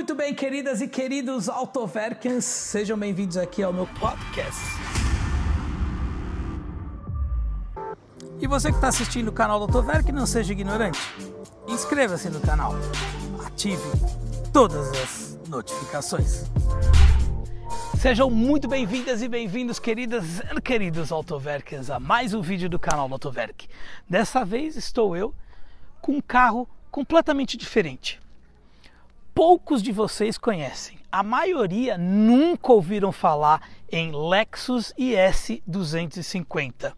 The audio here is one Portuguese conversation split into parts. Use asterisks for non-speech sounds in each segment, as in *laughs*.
Muito bem, queridas e queridos Autoverkens, sejam bem-vindos aqui ao meu podcast. E você que está assistindo o canal do Autoverk, não seja ignorante. Inscreva-se no canal. Ative todas as notificações. Sejam muito bem-vindas e bem-vindos, queridas e queridos Autoverkers, a mais um vídeo do canal do Autoverk. Dessa vez estou eu com um carro completamente diferente. Poucos de vocês conhecem, a maioria nunca ouviram falar em Lexus IS 250.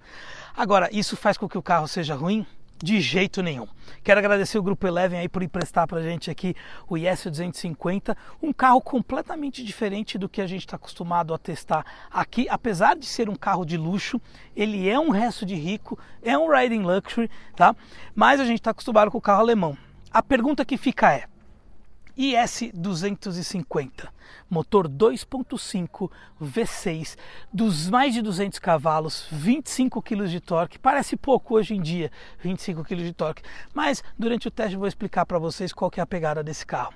Agora, isso faz com que o carro seja ruim? De jeito nenhum. Quero agradecer o Grupo Eleven aí por emprestar para gente aqui o IS 250, um carro completamente diferente do que a gente está acostumado a testar aqui. Apesar de ser um carro de luxo, ele é um resto de rico, é um riding luxury, tá? Mas a gente está acostumado com o carro alemão. A pergunta que fica é: IS 250, motor 2.5 V6, dos mais de 200 cavalos, 25 kg de torque. Parece pouco hoje em dia, 25 kg de torque, mas durante o teste vou explicar para vocês qual que é a pegada desse carro.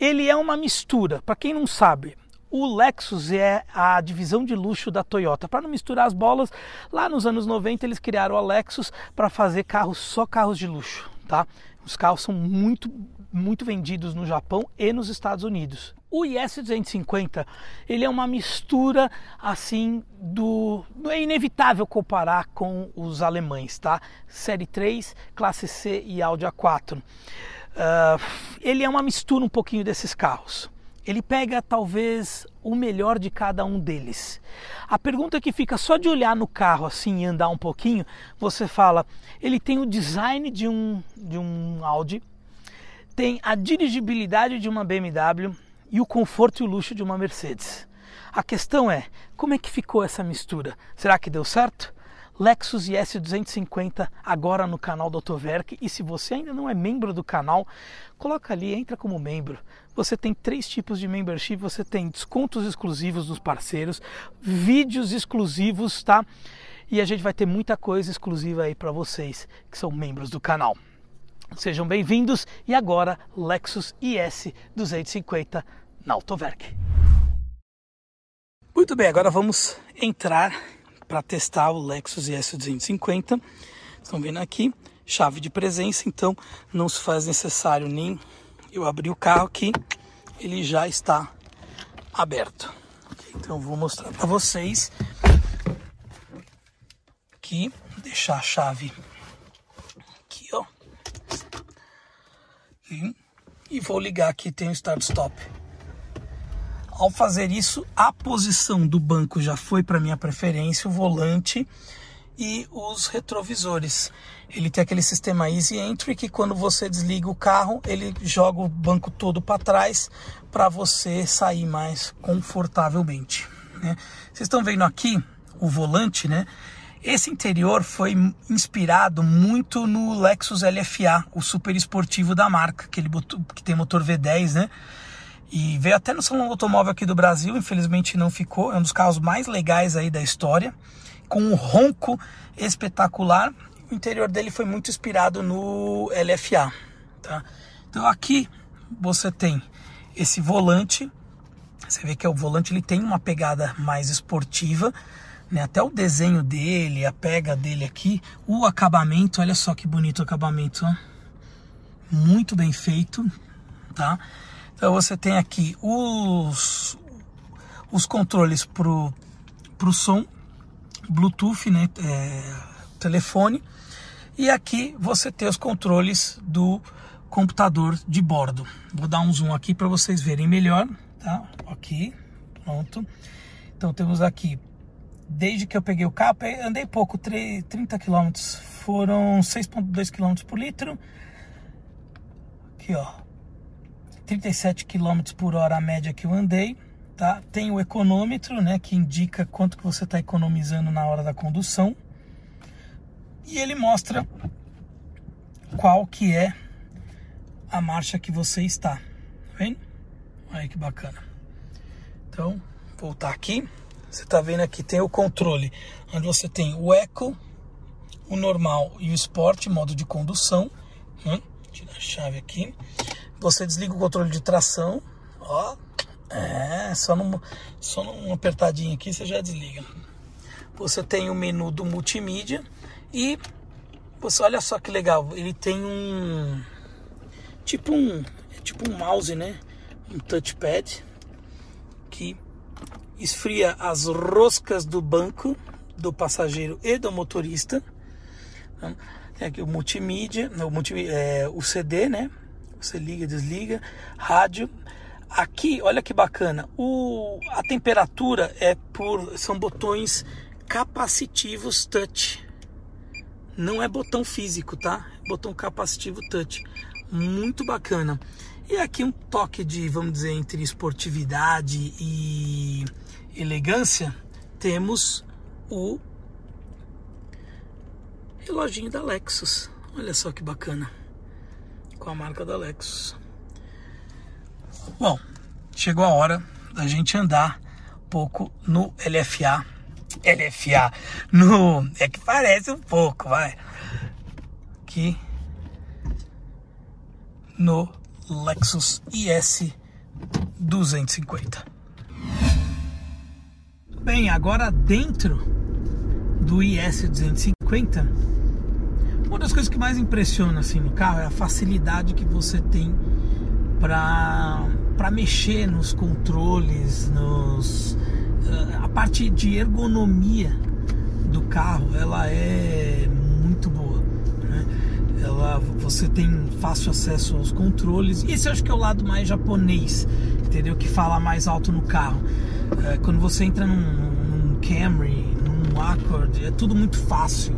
Ele é uma mistura, para quem não sabe, o Lexus é a divisão de luxo da Toyota. Para não misturar as bolas, lá nos anos 90 eles criaram a Lexus para fazer carros só carros de luxo, tá? Os carros são muito muito vendidos no Japão e nos Estados Unidos. O IS 250 ele é uma mistura assim do é inevitável comparar com os alemães, tá? Série 3, classe C e Audi A4. Uh, ele é uma mistura um pouquinho desses carros. Ele pega talvez o melhor de cada um deles. A pergunta que fica só de olhar no carro assim e andar um pouquinho, você fala, ele tem o design de um de um Audi, tem a dirigibilidade de uma BMW e o conforto e o luxo de uma Mercedes. A questão é, como é que ficou essa mistura? Será que deu certo? Lexus IS 250 agora no canal do Autoverk e se você ainda não é membro do canal, coloca ali, entra como membro. Você tem três tipos de membership, você tem descontos exclusivos dos parceiros, vídeos exclusivos, tá? E a gente vai ter muita coisa exclusiva aí para vocês que são membros do canal. Sejam bem-vindos e agora Lexus IS 250 na Autoverk. Muito bem, agora vamos entrar para testar o Lexus IS 250. Estão vendo aqui, chave de presença, então não se faz necessário nem eu abrir o carro aqui, ele já está aberto. Então vou mostrar para vocês aqui, deixar a chave e vou ligar aqui, tem o start-stop. Ao fazer isso, a posição do banco já foi para minha preferência, o volante e os retrovisores. Ele tem aquele sistema Easy Entry que quando você desliga o carro, ele joga o banco todo para trás para você sair mais confortavelmente. Né? Vocês estão vendo aqui o volante, né? Esse interior foi inspirado muito no Lexus LFA, o super esportivo da marca, que, ele botou, que tem motor V10, né? E veio até no Salão Automóvel aqui do Brasil, infelizmente não ficou. É um dos carros mais legais aí da história, com um ronco espetacular. O interior dele foi muito inspirado no LFA, tá? Então aqui você tem esse volante. Você vê que o volante ele tem uma pegada mais esportiva, né? Até o desenho dele, a pega dele aqui, o acabamento, olha só que bonito o acabamento, ó. muito bem feito, tá? Então você tem aqui os os controles pro pro som, Bluetooth, né? É, telefone. E aqui você tem os controles do computador de bordo. Vou dar um zoom aqui para vocês verem melhor, tá? Aqui, pronto. Então temos aqui desde que eu peguei o carro, andei pouco, 30 km, foram 6,2 km por litro. Aqui, ó, 37 km por hora a média que eu andei, tá? Tem o econômetro, né, que indica quanto que você está economizando na hora da condução. E ele mostra qual que é a marcha que você está, tá vendo? Olha que bacana. Então, voltar aqui. Você está vendo aqui, tem o controle, onde você tem o Eco, o normal e o Sport, modo de condução. Né? Tira a chave aqui. Você desliga o controle de tração, Ó, é, só num, só num apertadinho aqui você já desliga. Você tem o menu do multimídia e você olha só que legal, ele tem um tipo um é tipo um mouse, né? Um touchpad esfria as roscas do banco do passageiro e do motorista. Tem aqui o multimídia, o, multimídia, é, o CD, né? Você liga, desliga, rádio. Aqui, olha que bacana, o, a temperatura é por são botões capacitivos touch. Não é botão físico, tá? Botão capacitivo touch. Muito bacana. E aqui um toque de, vamos dizer, entre esportividade e elegância, temos o reloginho da Lexus. Olha só que bacana. Com a marca da Lexus. Bom, chegou a hora da gente andar um pouco no LFA. LFA, no. É que parece um pouco, vai. Aqui no Lexus IS 250. Bem, agora dentro do IS 250, uma das coisas que mais impressiona assim no carro é a facilidade que você tem para para mexer nos controles, nos eh, a parte de ergonomia do carro, ela é muito boa. Né? Ela, você tem fácil acesso aos controles. Esse acho que é o lado mais japonês, entendeu? Que fala mais alto no carro. É, quando você entra num, num Camry, num Accord, é tudo muito fácil,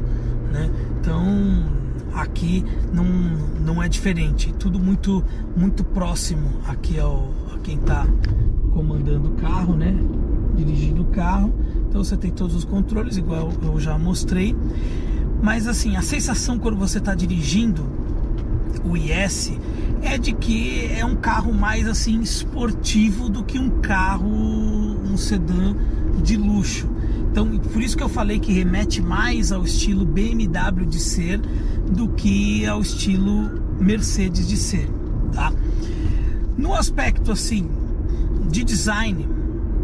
né? Então aqui não, não é diferente, tudo muito muito próximo aqui ao a quem está comandando o carro, né? Dirigindo o carro. Então você tem todos os controles, igual eu já mostrei. Mas assim, a sensação quando você está dirigindo o IS é de que é um carro mais assim esportivo do que um carro, um sedã de luxo. Então, por isso que eu falei que remete mais ao estilo BMW de ser do que ao estilo Mercedes de ser, tá? No aspecto assim de design,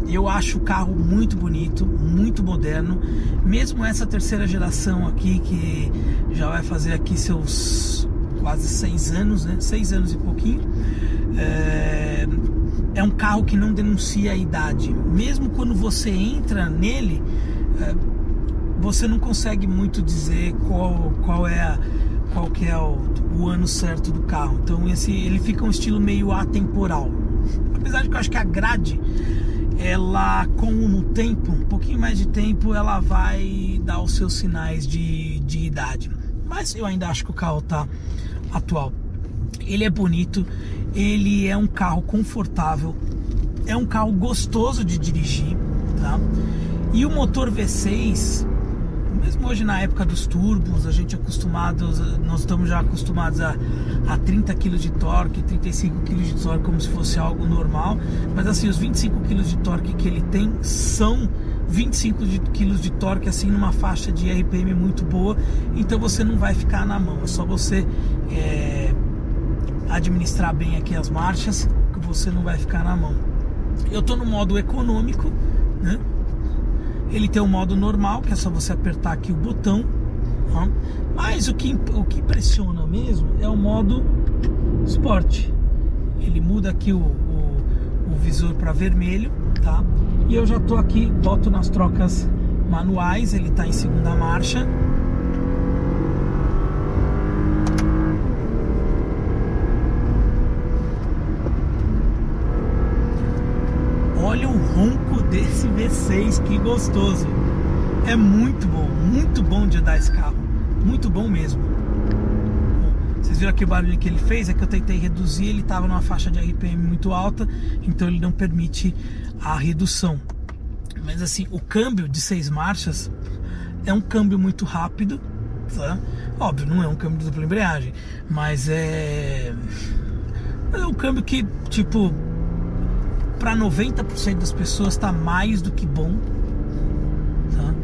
eu acho o carro muito bonito, muito moderno. Mesmo essa terceira geração aqui que já vai fazer aqui seus quase seis anos, né? Seis anos e pouquinho. É, é um carro que não denuncia a idade. Mesmo quando você entra nele, é, você não consegue muito dizer qual, qual é a, qual que é o, o, ano certo do carro. Então esse ele fica um estilo meio atemporal. Apesar de que eu acho que a grade ela com o tempo, um pouquinho mais de tempo, ela vai dar os seus sinais de, de idade. Mas eu ainda acho que o carro tá atual. Ele é bonito, ele é um carro confortável, é um carro gostoso de dirigir, tá? E o motor V6, mesmo hoje na época dos turbos, a gente acostumado, nós estamos já acostumados a, a 30 kg de torque, 35 kg de torque como se fosse algo normal, mas assim, os 25 kg de torque que ele tem são 25 kg de torque assim numa faixa de RPM muito boa, então você não vai ficar na mão, é só você é, administrar bem aqui as marchas que você não vai ficar na mão. Eu estou no modo econômico, né? Ele tem o modo normal, que é só você apertar aqui o botão. Ó. Mas o que, o que impressiona mesmo é o modo Sport. Ele muda aqui o, o, o visor para vermelho, tá? E eu já tô aqui, boto nas trocas manuais, ele está em segunda marcha. 6, que gostoso. É muito bom, muito bom de andar esse carro. Muito bom mesmo. Vocês viram aqui o barulho que ele fez? É que eu tentei reduzir, ele estava numa faixa de RPM muito alta, então ele não permite a redução. Mas assim, o câmbio de seis marchas é um câmbio muito rápido, tá? Óbvio, não é um câmbio de dupla embreagem, mas é. Mas é um câmbio que, tipo, para 90% das pessoas está mais do que bom. Tá?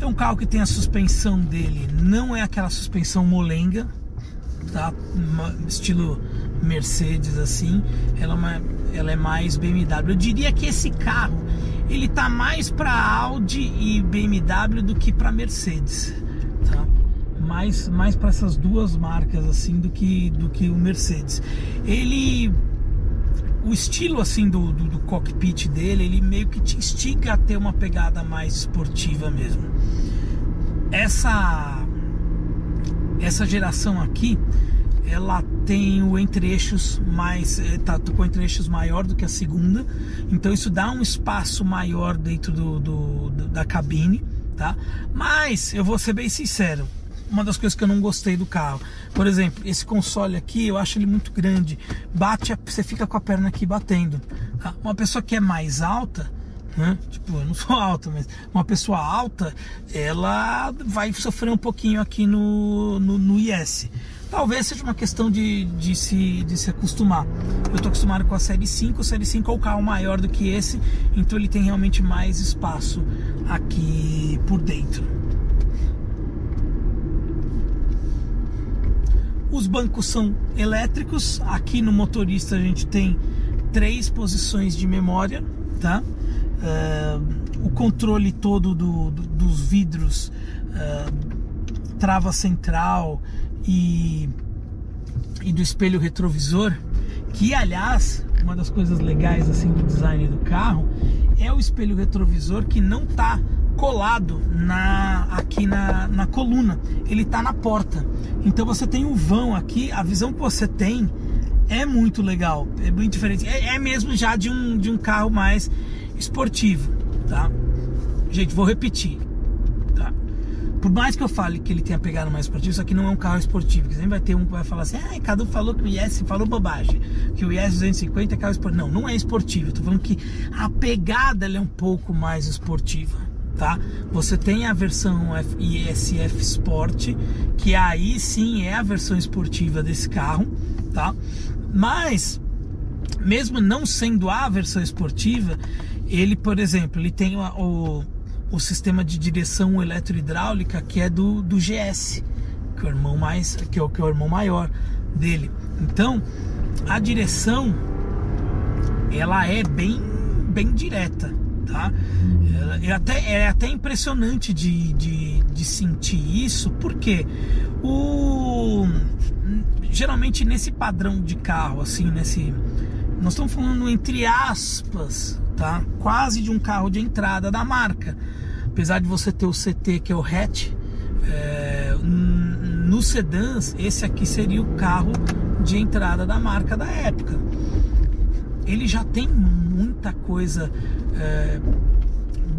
É um carro que tem a suspensão dele, não é aquela suspensão molenga, tá? Estilo Mercedes assim. Ela é uma, ela é mais BMW. Eu diria que esse carro ele tá mais para Audi e BMW do que para Mercedes, tá? Mais, mais para essas duas marcas assim do que do que o Mercedes. Ele o estilo assim do, do, do, cockpit dele, ele meio que te instiga a ter uma pegada mais esportiva mesmo. Essa essa geração aqui, ela tem o entre-eixos mais eh, tá com entre-eixos maior do que a segunda, então isso dá um espaço maior dentro do, do, do da cabine, tá? Mas eu vou ser bem sincero, uma das coisas que eu não gostei do carro. Por exemplo, esse console aqui, eu acho ele muito grande. Bate, você fica com a perna aqui batendo. Tá? Uma pessoa que é mais alta, né? Tipo, eu não sou *laughs* alta, mas uma pessoa alta, ela vai sofrer um pouquinho aqui no, no, no IS. Talvez seja uma questão de, de, se, de se acostumar. Eu estou acostumado com a Série 5, a Série 5 é o carro maior do que esse, então ele tem realmente mais espaço aqui por dentro. Os bancos são elétricos. Aqui no motorista a gente tem três posições de memória, tá? Uh, o controle todo do, do, dos vidros, uh, trava central e, e do espelho retrovisor, que aliás, uma das coisas legais assim do design do carro é o espelho retrovisor que não tá colado na aqui na, na coluna, ele está na porta. Então você tem o vão aqui, a visão que você tem é muito legal, é muito diferente. É, é mesmo já de um, de um carro mais esportivo, tá? Gente, vou repetir, tá? Por mais que eu fale que ele tenha pegado mais esportivo, isso aqui não é um carro esportivo. Que sempre vai ter um que vai falar assim, ah, Cadu falou que o IS falou bobagem, que o IS 250 é carro esportivo. Não, não é esportivo. Eu tô falando que a pegada é um pouco mais esportiva tá? Você tem a versão ISF Sport, que aí sim é a versão esportiva desse carro, tá? Mas mesmo não sendo a versão esportiva, ele, por exemplo, ele tem o, o sistema de direção eletrohidráulica que é do, do GS, que é o irmão mais, que é o, que é o irmão maior dele. Então, a direção ela é bem bem direta, tá? É até, é até impressionante de, de, de sentir isso, porque o geralmente nesse padrão de carro, assim, nesse. Nós estamos falando entre aspas, tá? Quase de um carro de entrada da marca. Apesar de você ter o CT, que é o hatch, é, no sedãs, esse aqui seria o carro de entrada da marca da época. Ele já tem muita coisa é,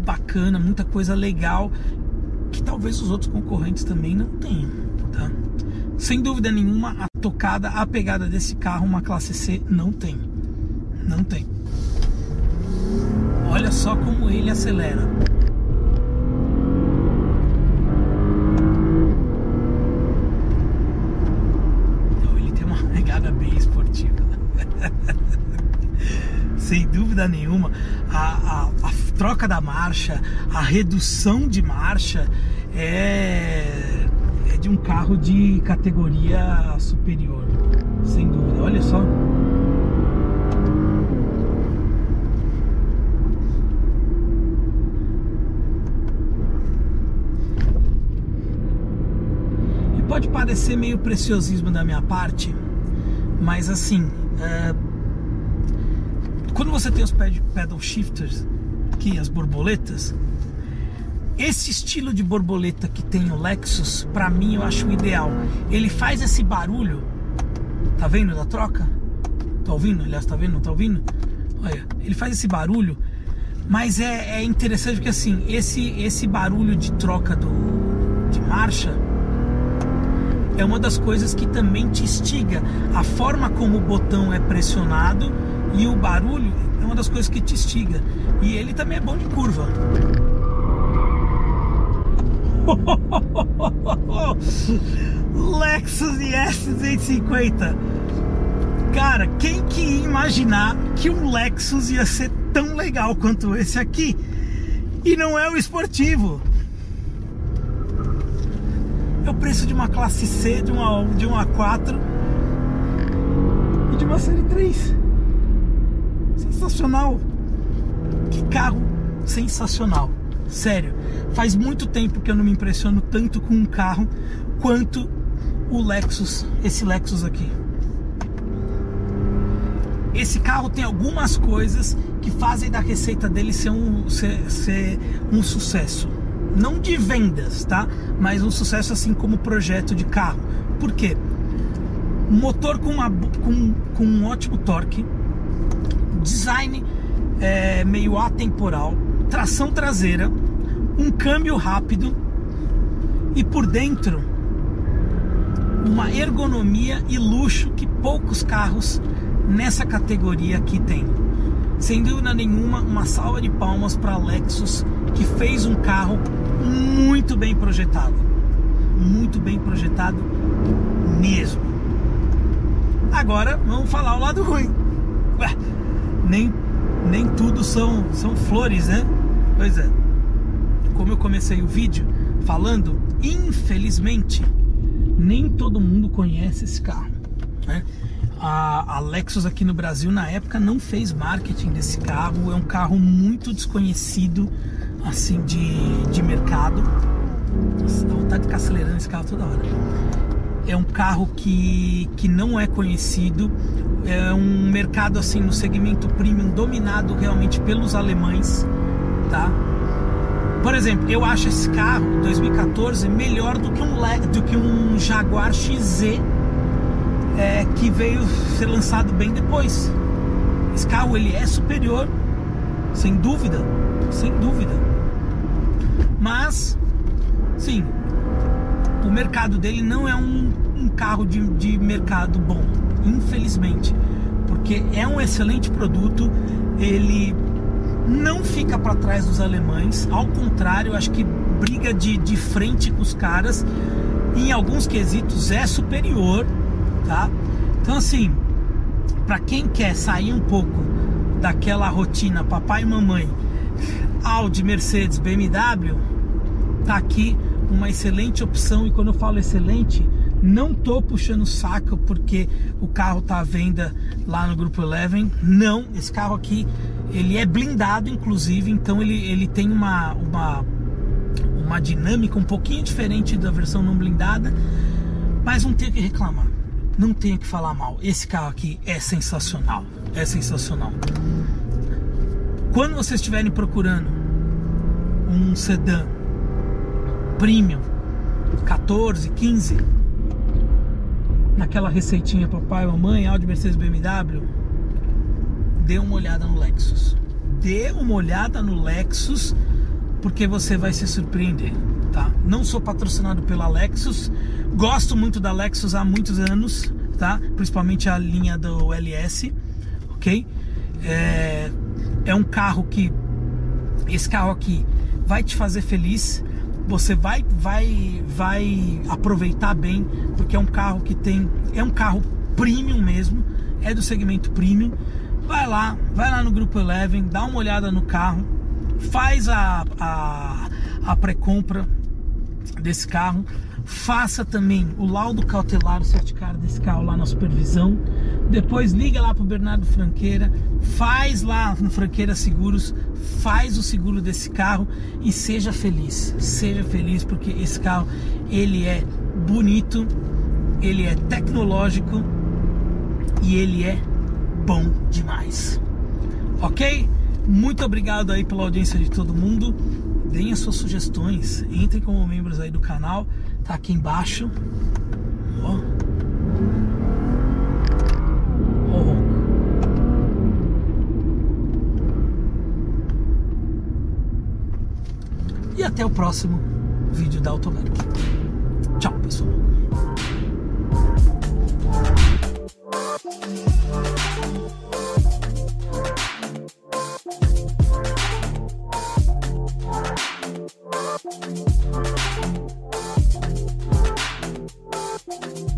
bacana, muita coisa legal que talvez os outros concorrentes também não tenham, tá? Sem dúvida nenhuma, a tocada, a pegada desse carro, uma classe C, não tem. Não tem. Olha só como ele acelera. Então, ele tem uma pegada bem esportiva. *laughs* Sem dúvida nenhuma, a, a, a troca da marcha, a redução de marcha é, é de um carro de categoria superior, sem dúvida. Olha só. Pode parecer meio preciosismo da minha parte, mas assim, é, quando você tem os pedal shifters, aqui, as borboletas. Esse estilo de borboleta que tem o Lexus, para mim eu acho ideal. Ele faz esse barulho, tá vendo da troca? Tá ouvindo? Aliás, tá vendo? Não tá ouvindo? Olha, ele faz esse barulho, mas é, é interessante porque assim, esse, esse barulho de troca do, de marcha é uma das coisas que também te instiga. A forma como o botão é pressionado e o barulho é uma das coisas que te instiga. E ele também é bom de curva. *laughs* Lexus IS 250. Cara, quem que ia imaginar que um Lexus ia ser tão legal quanto esse aqui? E não é o esportivo. É o preço de uma classe C, de uma, de uma A4 e de uma série 3. Sensacional. Que carro sensacional. Sério, faz muito tempo que eu não me impressiono tanto com um carro quanto o Lexus, esse Lexus aqui. Esse carro tem algumas coisas que fazem da receita dele ser um, ser, ser um sucesso. Não de vendas, tá? Mas um sucesso assim como projeto de carro. Por quê? Motor com, uma, com, com um ótimo torque, design é, meio atemporal, tração traseira, um câmbio rápido e por dentro uma ergonomia e luxo que poucos carros nessa categoria aqui tem. Sem dúvida nenhuma, uma salva de palmas para a Lexus que fez um carro muito bem projetado. Muito bem projetado mesmo. Agora vamos falar o lado ruim. Ué, nem, nem tudo são, são flores, né? Pois é. Como eu comecei o vídeo falando, infelizmente, nem todo mundo conhece esse carro. Né? A, Lexus aqui no Brasil na época não fez marketing desse carro. É um carro muito desconhecido assim de, de mercado. Nossa, dá vontade de ficar acelerando esse carro toda hora. É um carro que, que não é conhecido. É um mercado assim no segmento premium dominado realmente pelos alemães, tá? Por exemplo, eu acho esse carro 2014 melhor do que um do que um Jaguar XZ é, que veio ser lançado bem depois. Esse carro ele é superior, sem dúvida, sem dúvida. Mas, sim, o mercado dele não é um, um carro de, de mercado bom, infelizmente, porque é um excelente produto. Ele não fica para trás dos alemães, ao contrário, acho que briga de, de frente com os caras. Em alguns quesitos é superior, tá? Então assim, para quem quer sair um pouco daquela rotina papai e mamãe, Audi, Mercedes, BMW, tá aqui uma excelente opção e quando eu falo excelente, não tô puxando saco porque o carro tá à venda lá no grupo Eleven. Não, esse carro aqui ele é blindado inclusive, então ele, ele tem uma, uma uma dinâmica um pouquinho diferente da versão não blindada, mas não tem que reclamar não tenho que falar mal. Esse carro aqui é sensacional. É sensacional. Quando vocês estiverem procurando um sedã premium 14, 15 naquela receitinha papai, mamãe, Audi, Mercedes, BMW, dê uma olhada no Lexus. Dê uma olhada no Lexus porque você vai se surpreender tá? Não sou patrocinado pela Lexus, gosto muito da Lexus há muitos anos, tá? Principalmente a linha do LS, ok? É, é um carro que esse carro aqui vai te fazer feliz. Você vai, vai, vai aproveitar bem, porque é um carro que tem, é um carro premium mesmo, é do segmento premium. Vai lá, vai lá no grupo Eleven, dá uma olhada no carro, faz a, a, a pré-compra, desse carro. Faça também o laudo cautelar, o certificado desse carro lá na supervisão. Depois liga lá para o Bernardo Franqueira, faz lá no Franqueira Seguros, faz o seguro desse carro e seja feliz. Seja feliz porque esse carro ele é bonito, ele é tecnológico e ele é bom demais. Ok? Muito obrigado aí pela audiência de todo mundo deem as suas sugestões, entrem como membros aí do canal, tá aqui embaixo. Ó. E até o próximo vídeo da Autoverk. Tchau, pessoal. Thank you.